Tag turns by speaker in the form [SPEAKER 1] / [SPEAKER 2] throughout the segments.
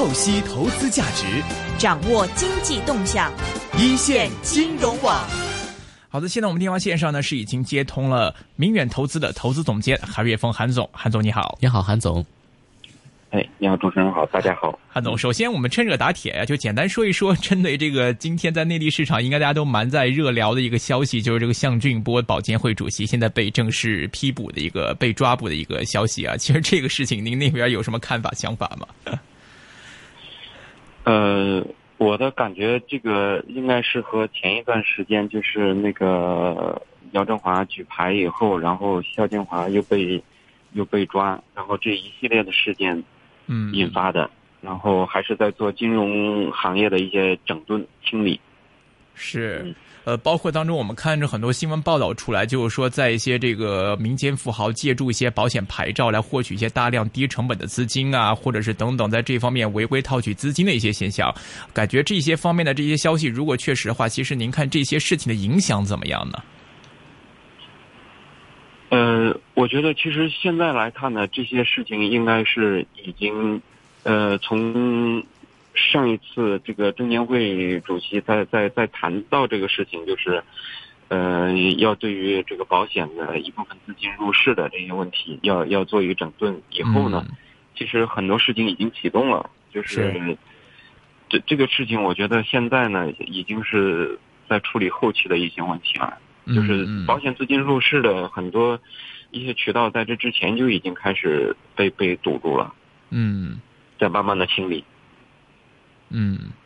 [SPEAKER 1] 透析投资价值，
[SPEAKER 2] 掌握经济动向，
[SPEAKER 1] 一线金融网。好的，现在我们电话线上呢是已经接通了明远投资的投资总监韩岳峰，韩总，韩总你好，
[SPEAKER 3] 你好，韩总。
[SPEAKER 4] 哎，你好，主持人好，大家好，
[SPEAKER 1] 韩总。首先，我们趁热打铁呀，就简单说一说，针对这个今天在内地市场，应该大家都蛮在热聊的一个消息，就是这个向俊波保监会主席现在被正式批捕的一个被抓捕的一个消息啊。其实这个事情，您那边有什么看法、想法吗？
[SPEAKER 4] 呃，我的感觉，这个应该是和前一段时间，就是那个姚振华举牌以后，然后肖建华又被又被抓，然后这一系列的事件。
[SPEAKER 1] 嗯，
[SPEAKER 4] 引发的，然后还是在做金融行业的一些整顿清理。
[SPEAKER 1] 是，呃，包括当中我们看着很多新闻报道出来，就是说在一些这个民间富豪借助一些保险牌照来获取一些大量低成本的资金啊，或者是等等，在这方面违规套取资金的一些现象。感觉这些方面的这些消息，如果确实的话，其实您看这些事情的影响怎么样呢？
[SPEAKER 4] 呃，我觉得其实现在来看呢，这些事情应该是已经，呃，从上一次这个证监会主席在在在谈到这个事情，就是，呃，要对于这个保险的一部分资金入市的这些问题，要要做一个整顿以后呢，其实很多事情已经启动了，就是这这个事情，我觉得现在呢，已经是在处理后期的一些问题了。就是保险资金入市的很多一些渠道，在这之前就已经开始被被堵住了。
[SPEAKER 1] 嗯，
[SPEAKER 4] 在慢慢的清理。
[SPEAKER 1] 嗯。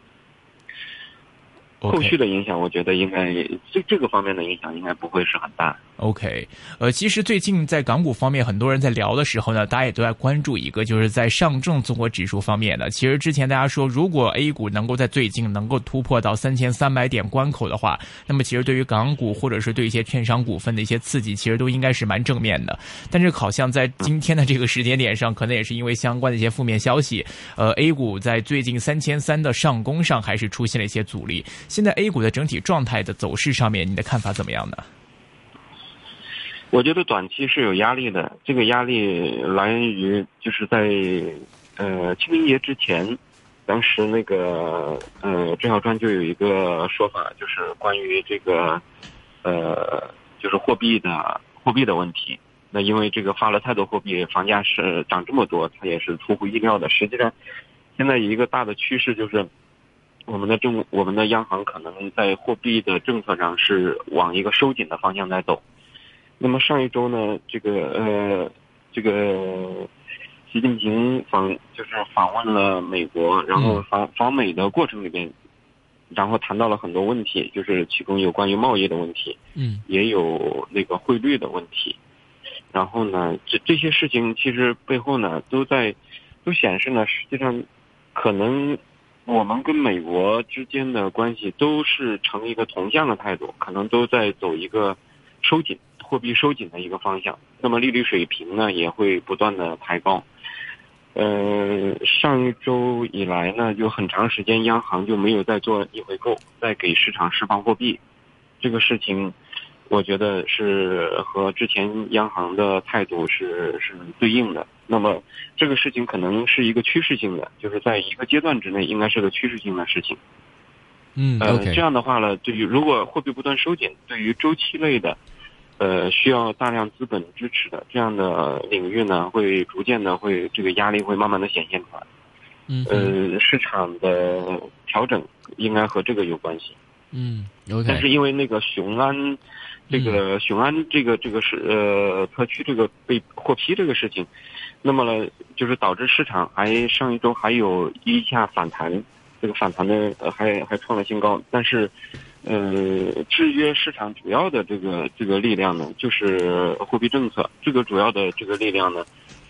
[SPEAKER 4] 后续的影响，我觉得应该这这个方面的影响应该不会是很大。
[SPEAKER 1] OK，呃，其实最近在港股方面，很多人在聊的时候呢，大家也都在关注一个，就是在上证综合指数方面的。其实之前大家说，如果 A 股能够在最近能够突破到三千三百点关口的话，那么其实对于港股或者是对一些券商股份的一些刺激，其实都应该是蛮正面的。但是好像在今天的这个时间点上，可能也是因为相关的一些负面消息，呃，A 股在最近三千三的上攻上还是出现了一些阻力。现在 A 股的整体状态的走势上面，你的看法怎么样呢？
[SPEAKER 4] 我觉得短期是有压力的，这个压力来源于就是在呃清明节之前，当时那个呃郑小川就有一个说法，就是关于这个呃就是货币的货币的问题。那因为这个发了太多货币，房价是涨这么多，它也是出乎意料的。实际上，现在一个大的趋势就是。我们的政，我们的央行可能在货币的政策上是往一个收紧的方向在走。那么上一周呢，这个呃，这个习近平访就是访问了美国，然后访访美的过程里边，然后谈到了很多问题，就是其中有关于贸易的问题，
[SPEAKER 1] 嗯，
[SPEAKER 4] 也有那个汇率的问题。然后呢，这这些事情其实背后呢，都在都显示呢，实际上可能。我们跟美国之间的关系都是呈一个同向的态度，可能都在走一个收紧货币收紧的一个方向。那么利率水平呢也会不断的抬高。呃，上一周以来呢，就很长时间央行就没有再做逆回购，再给市场释放货币，这个事情。我觉得是和之前央行的态度是是对应的。那么这个事情可能是一个趋势性的，就是在一个阶段之内应该是个趋势性的事情。
[SPEAKER 1] 嗯，
[SPEAKER 4] 呃，这样的话呢，对于如果货币不断收紧，对于周期类的，呃，需要大量资本支持的这样的领域呢，会逐渐的会这个压力会慢慢的显现出来。
[SPEAKER 1] 嗯，
[SPEAKER 4] 呃，市场的调整应该和这个有关系。
[SPEAKER 1] 嗯
[SPEAKER 4] ，OK。但是因为那个雄安。这个雄安这个这个是呃特区这个被获批这个事情，那么呢就是导致市场还上一周还有一下反弹，这个反弹呢还还创了新高，但是呃制约市场主要的这个这个力量呢就是货币政策，这个主要的这个力量呢，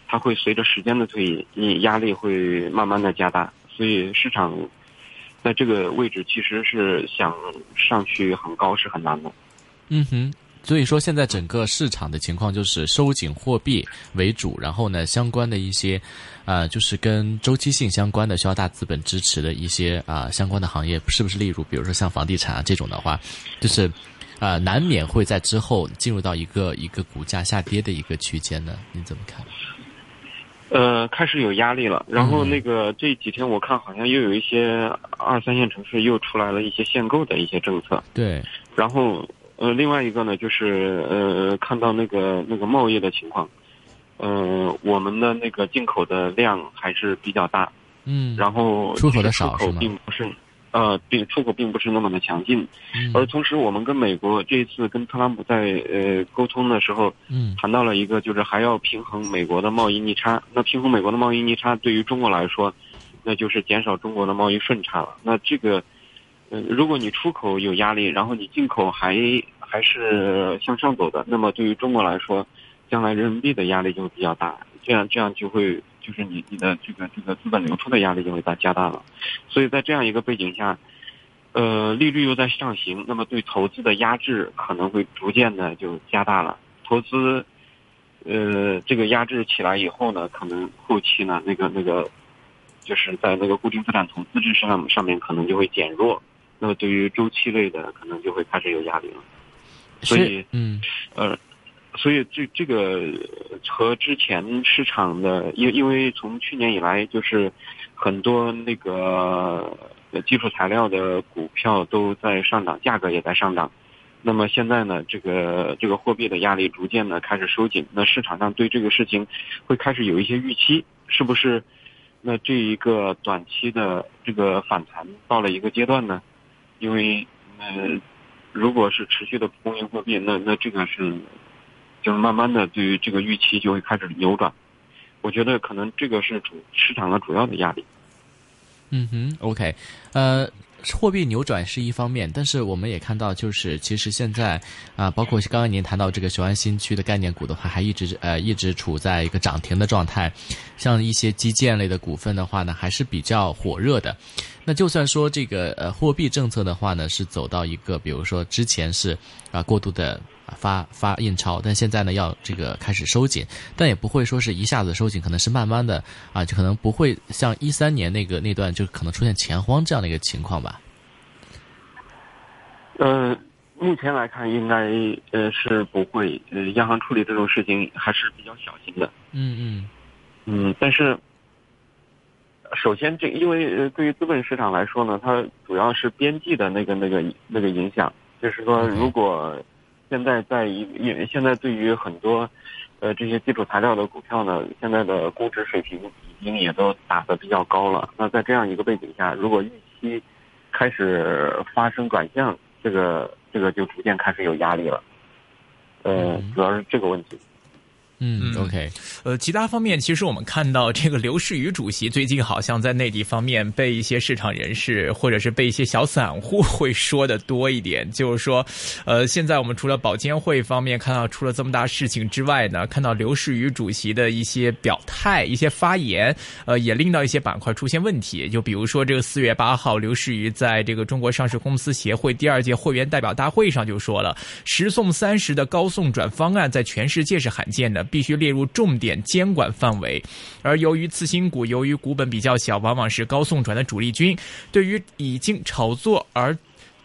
[SPEAKER 4] 它会随着时间的推移，你压力会慢慢的加大，所以市场在这个位置其实是想上去很高是很难的。
[SPEAKER 3] 嗯哼，所以说现在整个市场的情况就是收紧货币为主，然后呢，相关的一些，呃，就是跟周期性相关的需要大资本支持的一些啊相关的行业，是不是例如比如说像房地产啊这种的话，就是呃难免会在之后进入到一个一个股价下跌的一个区间呢？你怎么看？
[SPEAKER 4] 呃，开始有压力了。然后那个这几天我看好像又有一些二三线城市又出来了一些限购的一些政策。
[SPEAKER 3] 对，
[SPEAKER 4] 然后呃，另外一个呢，就是呃，看到那个那个贸易的情况，呃，我们的那个进口的量还是比较大，
[SPEAKER 3] 嗯，
[SPEAKER 4] 然后
[SPEAKER 3] 出口的少
[SPEAKER 4] 并不是，呃，并出口并不是那么的强劲。
[SPEAKER 3] 嗯
[SPEAKER 4] 而同时，我们跟美国这一次跟特朗普在呃沟通的时候，
[SPEAKER 3] 嗯
[SPEAKER 4] 谈到了一个，就是还要平衡美国的贸易逆差。那平衡美国的贸易逆差，对于中国来说，那就是减少中国的贸易顺差了。那这个，呃，如果你出口有压力，然后你进口还还是向上走的，那么对于中国来说，将来人民币的压力就会比较大。这样这样就会就是你你的这个这个资本流出的压力就会大加大了。所以在这样一个背景下，呃，利率又在上行，那么对投资的压制可能会逐渐的就加大了。投资，呃，这个压制起来以后呢，可能后期呢，那个那个，就是在那个固定资产投资上上面可能就会减弱。那么对于周期类的，可能就会开始有压力了。所以，
[SPEAKER 3] 嗯
[SPEAKER 4] 呃，所以这这个和之前市场的，因因为从去年以来，就是很多那个呃基础材料的股票都在上涨，价格也在上涨。那么现在呢，这个这个货币的压力逐渐的开始收紧，那市场上对这个事情会开始有一些预期，是不是？那这一个短期的这个反弹到了一个阶段呢？因为呃，如果是持续的供应货币，那那这个是就是慢慢的对于这个预期就会开始扭转。我觉得可能这个是主市场的主要的压力。
[SPEAKER 3] 嗯哼，OK，呃。货币扭转是一方面，但是我们也看到，就是其实现在啊、包括刚刚您谈到这个雄安新区的概念股的话，还一直呃一直处在一个涨停的状态。像一些基建类的股份的话呢，还是比较火热的。那就算说这个呃货币政策的话呢，是走到一个，比如说之前是啊、过度的发发印钞，但现在呢要这个开始收紧，但也不会说是一下子收紧，可能是慢慢的啊，就可能不会像一三年那个那段就可能出现钱荒这样的一个情况吧。
[SPEAKER 4] 呃，目前来看，应该呃是不会。呃，央行处理这种事情还是比较小心的。
[SPEAKER 3] 嗯嗯
[SPEAKER 4] 嗯，但是首先这因为呃对于资本市场来说呢，它主要是边际的那个那个那个影响，就是说如果现在在一也现在对于很多呃这些基础材料的股票呢，现在的估值水平已经也都打得比较高了。那在这样一个背景下，如果预期开始发生转向，这个这个就逐渐开始有压力了。呃
[SPEAKER 3] 嗯，
[SPEAKER 4] 主要是这个问题。
[SPEAKER 3] 嗯
[SPEAKER 1] 嗯
[SPEAKER 3] ，OK，
[SPEAKER 1] 呃，其他方面，其实我们看到这个刘士余主席最近好像在内地方面被一些市场人士或者是被一些小散户会说的多一点，就是说，呃，现在我们除了保监会方面看到出了这么大事情之外呢，看到刘士余主席的一些表态、一些发言，呃，也令到一些板块出现问题。就比如说这个四月八号，刘士余在这个中国上市公司协会第二届会员代表大会上就说了，十送三十的高送转方案在全世界是罕见的，必须列入重点监管范围。而由于次新股由于股本比较小，往往是高送转的主力军，对于已经炒作而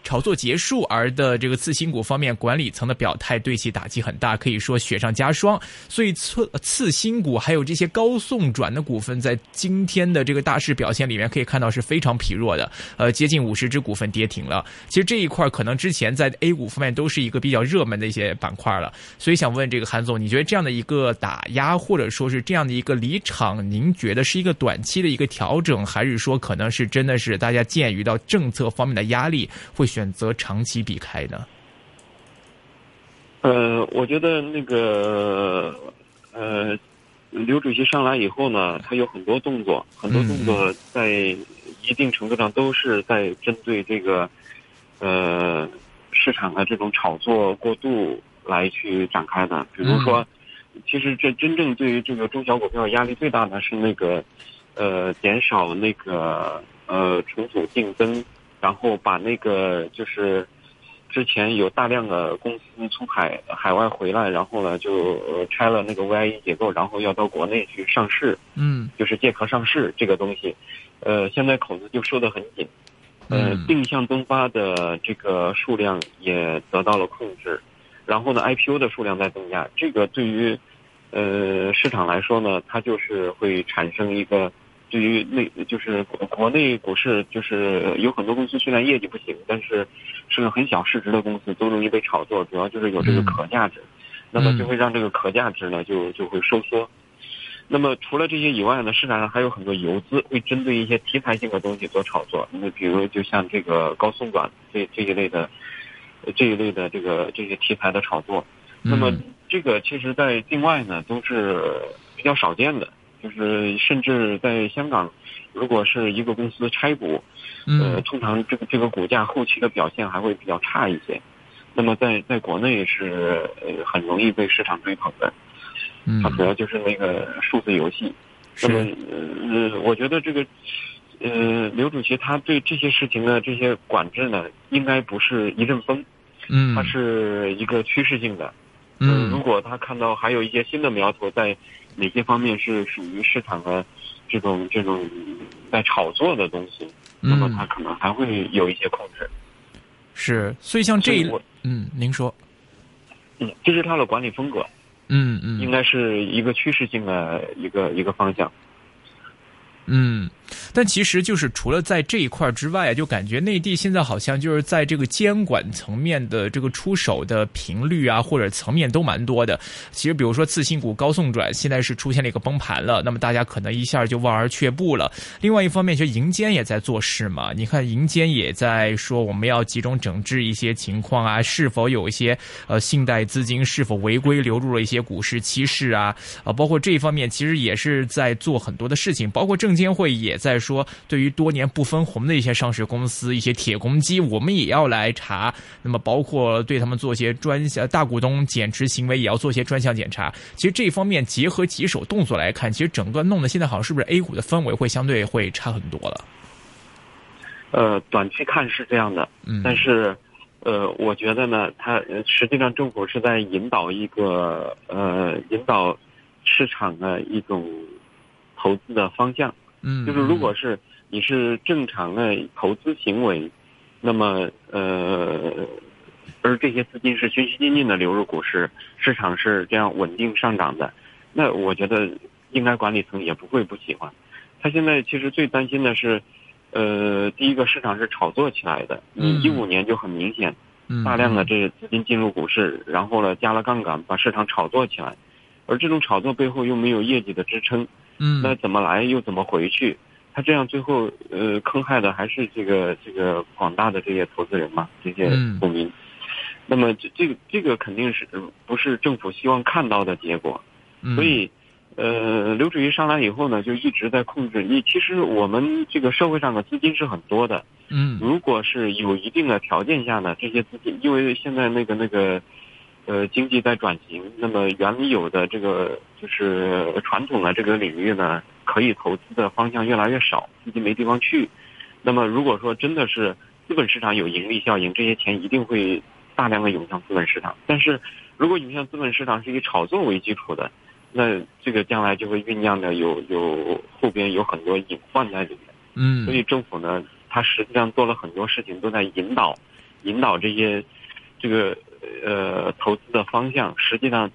[SPEAKER 1] 炒作结束而的这个次新股方面，管理层的表态对其打击很大，可以说雪上加霜。所以次次新股还有这些高送转的股份，在今天的这个大势表现里面，可以看到是非常疲弱的。呃，接近五十只股份跌停了。其实这一块可能之前在 A 股方面都是一个比较热门的一些板块了。所以想问这个韩总，你觉得这样的一个打压，或者说是这样的一个离场，您觉得是一个短期的一个调整，还是说可能是真的是大家鉴于到政策方面的压力，会选择长期避开呢？
[SPEAKER 4] 呃，我觉得那个呃，刘主席上来以后呢，他有很多动作，很多动作在一定程度上都是在针对这个呃市场的这种炒作过度来去展开的。比如说，其实这真正对于这个中小股票压力最大的是那个呃减少那个呃重组竞争，然后把那个就是。之前有大量的公司从海海外回来，然后呢就呃拆了那个 VIE 结构，然后要到国内去上市，
[SPEAKER 1] 嗯。
[SPEAKER 4] 就是借壳上市这个东西，呃，现在口子就收得很紧，呃
[SPEAKER 1] 嗯，
[SPEAKER 4] 定向增发的这个数量也得到了控制，然后呢 IPO 的数量在增加，这个对于呃市场来说呢，它就是会产生一个对于内就是国国内股市就是有很多公司虽然业绩不行，但是是个很小市值的公司，都容易被炒作，主要就是有这个可价值，那么就会让这个可价值呢就就会收缩。那么除了这些以外呢，市场上还有很多游资会针对一些题材性的东西做炒作。那比如就像这个高送转这这一类的，这一类的这个这些题材的炒作。那么这个其实，在境外呢都是比较少见的，就是甚至在香港，如果是一个公司拆股，呃，通常这个这个股价后期的表现还会比较差一些。那么在在国内是呃很容易被市场追捧的。它主要就是那个数字游戏，那么呃，我觉得这个呃，刘主席他对这些事情的这些管制呢，应该不是一阵风，
[SPEAKER 1] 嗯，
[SPEAKER 4] 它是一个趋势性的，
[SPEAKER 1] 嗯，
[SPEAKER 4] 如果他看到还有一些新的苗头在哪些方面是属于市场的这种这种在炒作的东西，那么它可能还会有一些控制。
[SPEAKER 1] 是，所以像这一，嗯，您说，
[SPEAKER 4] 嗯，这是它的管理风格。
[SPEAKER 1] 嗯嗯，
[SPEAKER 4] 应该是一个趋势性的一个一个方向。
[SPEAKER 1] 嗯，但其实就是除了在这一块之外，就感觉内地现在好像就是在这个监管层面的这个出手的频率啊，或者层面都蛮多的。其实，比如说次新股高送转，现在是出现了一个崩盘了，那么大家可能一下就望而却步了。另外一方面，其实银监也在做事嘛。你看，银监也在说我们要集中整治一些情况啊，是否有一些呃信贷资金是否违规流入了一些股市期市啊？啊，包括这一方面，其实也是在做很多的事情，包括证。监会也在说，对于多年不分红的一些上市公司、一些铁公鸡，我们也要来查。那么，包括对他们做一些专项大股东减持行为，也要做一些专项检查。其实这一方面结合几手动作来看，其实整个弄得现在好像是不是 A 股的氛围会相对会差很多了？
[SPEAKER 4] 呃，短期看是这样的，
[SPEAKER 1] 嗯，
[SPEAKER 4] 但是，呃，我觉得呢，它实际上政府是在引导一个呃引导市场的一种投资的方向。
[SPEAKER 1] 嗯，
[SPEAKER 4] 就是如果是你是正常的投资行为，那么呃，而这些资金是循序渐进的流入股市，市场是这样稳定上涨的，那我觉得应该管理层也不会不喜欢。他现在其实最担心的是，呃，第一个市场是炒作起来的，你一五年就很明显，大量的这些资金进入股市，然后呢加了杠杆，把市场炒作起来，而这种炒作背后又没有业绩的支撑。
[SPEAKER 1] 嗯，
[SPEAKER 4] 那怎么来又怎么回去？他这样最后呃坑害的还是这个这个广大的这些投资人嘛，这些股民。那么这这个这个肯定是不是政府希望看到的结果？所以呃，刘主席上来以后呢，就一直在控制。你其实我们这个社会上的资金是很多的。
[SPEAKER 1] 嗯，
[SPEAKER 4] 如果是有一定的条件下呢，这些资金，因为现在那个那个。呃，经济在转型，那么原有的这个就是传统的这个领域呢，可以投资的方向越来越少，资金没地方去。那么如果说真的是资本市场有盈利效应，这些钱一定会大量的涌向资本市场。但是如果涌向资本市场是以炒作为基础的，那这个将来就会酝酿的有有后边有很多隐患在里面。
[SPEAKER 1] 嗯，
[SPEAKER 4] 所以政府呢，它实际上做了很多事情，都在引导引导这些这个。呃，投资的方向实际上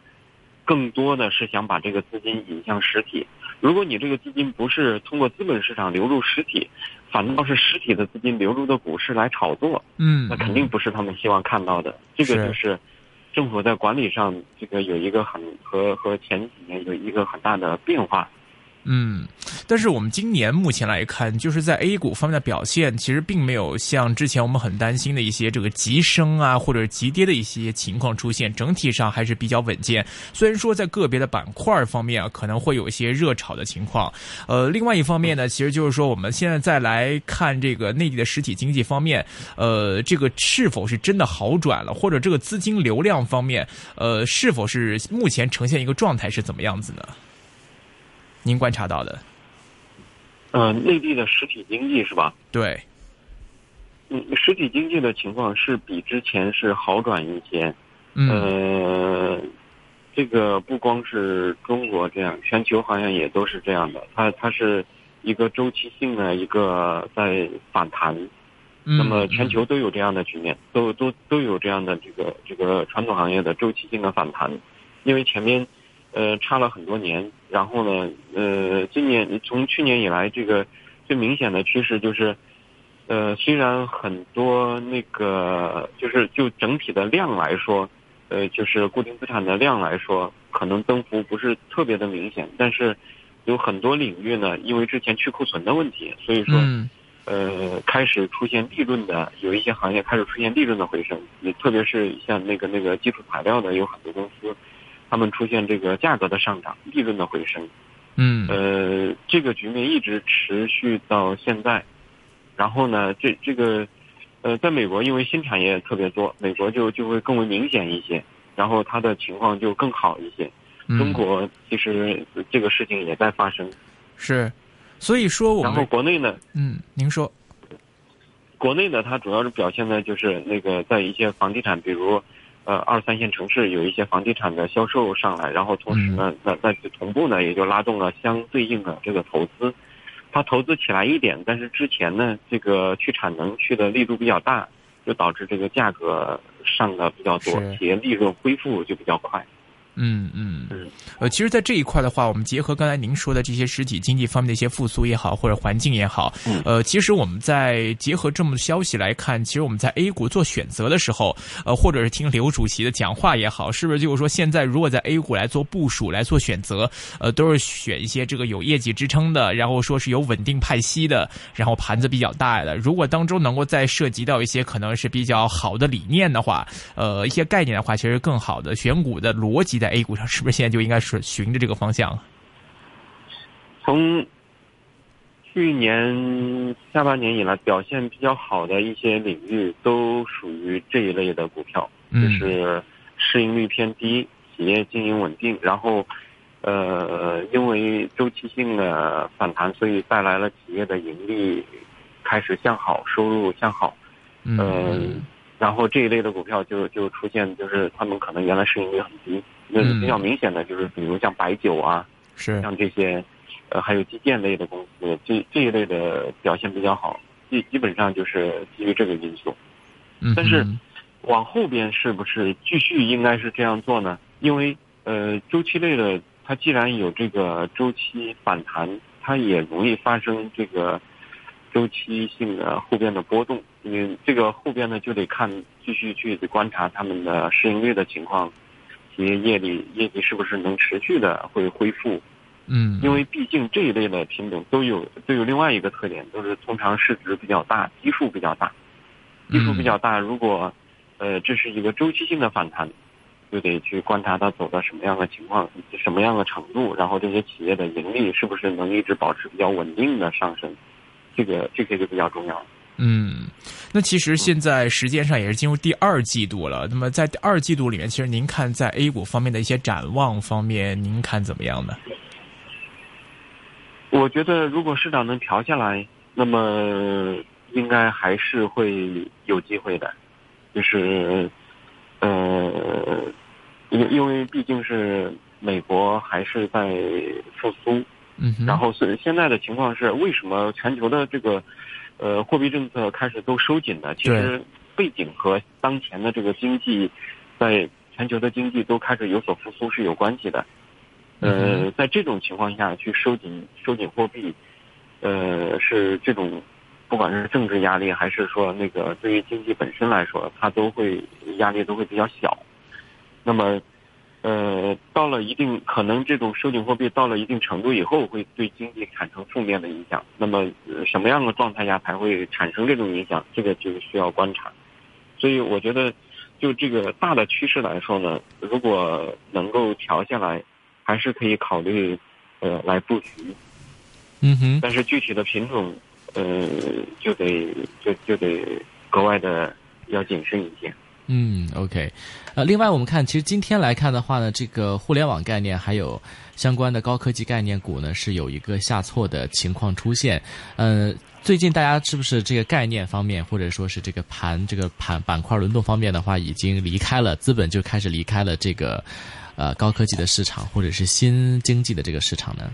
[SPEAKER 4] 更多的是想把这个资金引向实体。如果你这个资金不是通过资本市场流入实体，反倒是实体的资金流入到股市来炒作，
[SPEAKER 1] 嗯，
[SPEAKER 4] 那肯定不是他们希望看到的。这个就是政府在管理上这个有一个很和和前几年有一个很大的变化。
[SPEAKER 1] 嗯，但是我们今年目前来看，就是在 A 股方面的表现，其实并没有像之前我们很担心的一些这个急升啊，或者急跌的一些情况出现，整体上还是比较稳健。虽然说在个别的板块方面啊，可能会有一些热炒的情况。呃，另外一方面呢，其实就是说我们现在再来看这个内地的实体经济方面，呃，这个是否是真的好转了，或者这个资金流量方面，呃，是否是目前呈现一个状态是怎么样子呢？您观察到的，
[SPEAKER 4] 呃，内地的实体经济是吧？
[SPEAKER 1] 对，
[SPEAKER 4] 嗯，实体经济的情况是比之前是好转一些。
[SPEAKER 1] 嗯，
[SPEAKER 4] 呃，这个不光是中国这样，全球好像也都是这样的。它它是一个周期性的一个在反弹，那么全球都有这样的局面，都都都有这样的这个这个传统行业的周期性的反弹，因为前面。呃，差了很多年。然后呢，呃，今年从去年以来，这个最明显的趋势就是，呃，虽然很多那个就是就整体的量来说，呃，就是固定资产的量来说，可能增幅不是特别的明显，但是有很多领域呢，因为之前去库存的问题，所以说。
[SPEAKER 1] 嗯
[SPEAKER 4] 呃，开始出现利润的，有一些行业开始出现利润的回升，也特别是像那个那个基础材料的，有很多公司，他们出现这个价格的上涨，利润的回升。
[SPEAKER 1] 嗯
[SPEAKER 4] 呃，这个局面一直持续到现在。然后呢，这这个，呃，在美国因为新产业特别多，美国就就会更为明显一些，然后它的情况就更好一些。
[SPEAKER 1] 嗯
[SPEAKER 4] 中国其实这个事情也在发生，
[SPEAKER 1] 是，所以说我
[SPEAKER 4] 然后
[SPEAKER 1] 们
[SPEAKER 4] 国内呢，
[SPEAKER 1] 嗯，您说
[SPEAKER 4] 国内呢，它主要是表现的就是那个在一些房地产，比如呃二三线城市有一些房地产的销售上来，然后同时呢，那那就同步呢也就拉动了相对应的这个投资。它投资起来一点，但是之前呢这个去产能去的力度比较大，就导致这个价格上的比较多，企业利润恢复就比较快。
[SPEAKER 1] 嗯嗯。
[SPEAKER 4] 嗯，
[SPEAKER 1] 呃，其实，在这一块的话，我们结合刚才您说的这些实体经济方面的一些复苏也好，或者环境也好，
[SPEAKER 4] 嗯。
[SPEAKER 1] 呃，其实我们在结合这么消息来看，其实我们在 A 股做选择的时候，呃，或者是听刘主席的讲话也好，是不是就是说，现在如果在 A 股来做部署、来做选择，呃，都是选一些这个有业绩支撑的，然后说是有稳定派息的，然后盘子比较大的。如果当中能够再涉及到一些可能是比较好的理念的话，呃，一些概念的话，其实更好的选股的逻辑在 A 股上，是不是现在就应该是循着这个方向？
[SPEAKER 4] 从去年下半年以来，表现比较好的一些领域，都属于这一类的股票，就
[SPEAKER 1] 嗯
[SPEAKER 4] 是市盈率偏低，企业经营稳定，然后，呃，因为周期性的反弹，所以带来了企业的盈利开始向好，收入向好，
[SPEAKER 1] 嗯
[SPEAKER 4] 嗯，然后这一类的股票就就出现，就是他们可能原来市盈率很低，那
[SPEAKER 1] 嗯
[SPEAKER 4] 比较明显的就是比如像白酒啊，
[SPEAKER 1] 是
[SPEAKER 4] 像这些，呃，还有基建类的公司，这这一类的表现比较好，基基本上就是基于这个因素。
[SPEAKER 1] 嗯
[SPEAKER 4] 但是往后边是不是继续应该是这样做呢？因为呃，周期类的它既然有这个周期反弹，它也容易发生这个周期性的后边的波动。因为这个后边呢，就得看继续去观察他们的市盈率的情况，企业业绩业绩是不是能持续的会恢复。
[SPEAKER 1] 嗯，
[SPEAKER 4] 因为毕竟这一类的品种都有都有另外一个特点，都是通常市值比较大，基数比较大，基数比较大。如果呃这是一个周期性的反弹，就得去观察它走到什么样的情况，什么样的程度，然后这些企业的盈利是不是能一直保持比较稳定的上升，这个这些就比较重要。
[SPEAKER 1] 嗯，那其实现在时间上也是进入第二季度了。那么在第二季度里面，其实您看在 A 股方面的一些展望方面，您看怎么样呢？
[SPEAKER 4] 我觉得如果市场能调下来，那么应该还是会有机会的，就是呃，因因为毕竟是美国还是在复苏，
[SPEAKER 1] 嗯，
[SPEAKER 4] 然后是现在的情况是，为什么全球的这个呃货币政策开始都收紧呢？其实背景和当前的这个经济，在全球的经济都开始有所复苏是有关系的。呃，在这种情况下去收紧收紧货币，呃，是这种不管是政治压力还是说那个对于经济本身来说，它都会压力都会比较小。那么，呃，到了一定可能这种收紧货币到了一定程度以后，会对经济产生负面的影响。那么、呃什么样的状态下才会产生这种影响？这个就需要观察。所以我觉得，就这个大的趋势来说呢，如果能够调下来，还是可以考虑呃来布局。
[SPEAKER 1] 嗯哼，
[SPEAKER 4] 但是具体的品种，呃，就得就就得格外的要谨慎一些。
[SPEAKER 3] 嗯，OK，呃，另外我们看，其实今天来看的话呢，这个互联网概念还有相关的高科技概念股呢，是有一个下挫的情况出现。呃，最近大家是不是这个概念方面，或者说是这个盘这个盘板块轮动方面的话，已经离开了资本就开始离开了这个呃高科技的市场，或者是新经济的这个市场呢？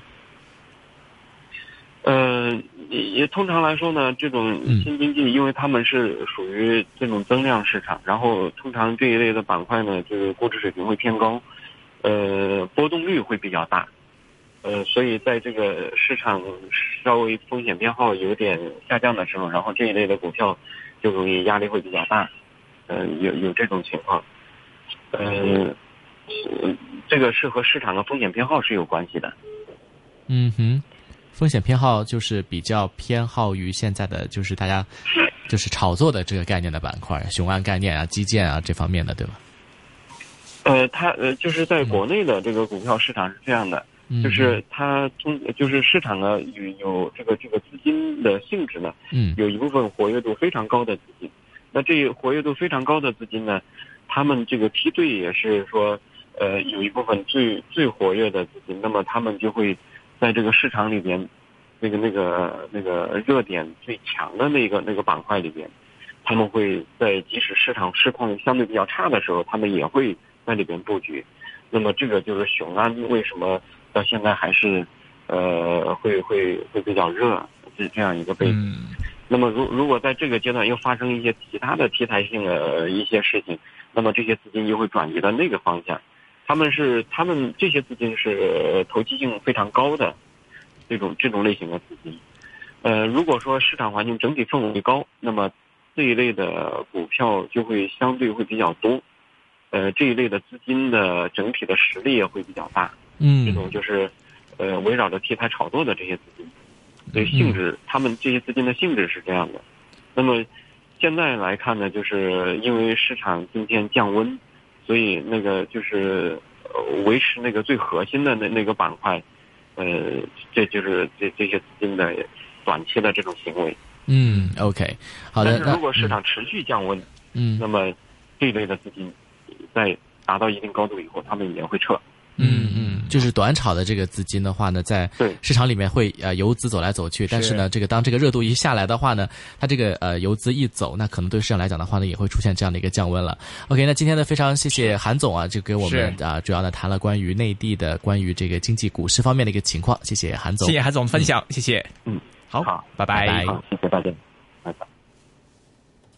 [SPEAKER 4] 呃，也也通常来说呢，这种
[SPEAKER 3] 嗯。
[SPEAKER 4] 新经济，因为他们是属于这种增量市场，然后通常这一类的板块呢，就是估值水平会偏高，呃，波动率会比较大，呃，所以在这个市场稍微风险偏好有点下降的时候，然后这一类的股票就容易压力会比较大，呃，有有这种情况，呃，这个是和市场的风险偏好是有关系的。
[SPEAKER 3] 嗯哼，风险偏好就是比较偏好于现在的就是大家就是炒作的这个概念的板块，雄安概念啊、基建啊这方面的，对吧？
[SPEAKER 4] 呃，它呃，就是在国内的这个股票市场是这样的，
[SPEAKER 3] 嗯。
[SPEAKER 4] 就是它通，就是市场呢有有这个这个资金的性质呢，
[SPEAKER 3] 嗯。
[SPEAKER 4] 有一部分活跃度非常高的资金，那这活跃度非常高的资金呢，他们这个梯队也是说，呃，有一部分最最活跃的资金，那么他们就会在这个市场里边，那个那个那个热点最强的那个那个板块里边，他们会在即使市场市况相对比较差的时候，他们也会在里边布局。那么这个就是雄安为什么到现在还是呃会会会比较热，这这样一个背景。
[SPEAKER 1] 嗯
[SPEAKER 4] 那么如如果在这个阶段又发生一些其他的题材性的一些事情，那么这些资金又会转移到那个方向。他们是他们这些资金是投机性非常高的这种这种类型的资金。呃，如果说市场环境整体氛围高，那么这一类的股票就会相对会比较多。呃，这一类的资金的整体的实力也会比较大。嗯这
[SPEAKER 3] 嗯
[SPEAKER 4] 种就是呃围绕着题材炒作的这些资金，所以性质，他们这些资金的性质是这样的。那么现在来看呢，就是因为市场今天降温，所以那个就是呃维持那个最核心的那那个板块，呃，这就是这这些资金的短期的这种行为。
[SPEAKER 3] 嗯，OK，好的，
[SPEAKER 4] 但是如果市场持续降温，
[SPEAKER 3] 嗯
[SPEAKER 4] 那么这一类的资金在达到一定高度以后，他们也会撤。
[SPEAKER 3] 嗯嗯，就是短炒的这个资金的话呢，在市场里面会呃游资走来走去，但是呢，这个当这个热度一下来的话呢，它这个呃游资一走，那可能对市场来讲的话呢，也会出现这样的一个降温了。OK，那今天呢，非常谢谢韩总啊，就给我们啊主要呢谈了关于内地的关于这个经济股市方面的一个情况，谢谢韩总
[SPEAKER 1] 谢。谢韩总分享，谢谢。
[SPEAKER 4] 嗯，
[SPEAKER 1] 好，
[SPEAKER 4] 好
[SPEAKER 3] 拜拜
[SPEAKER 4] 好，谢谢大家，拜拜。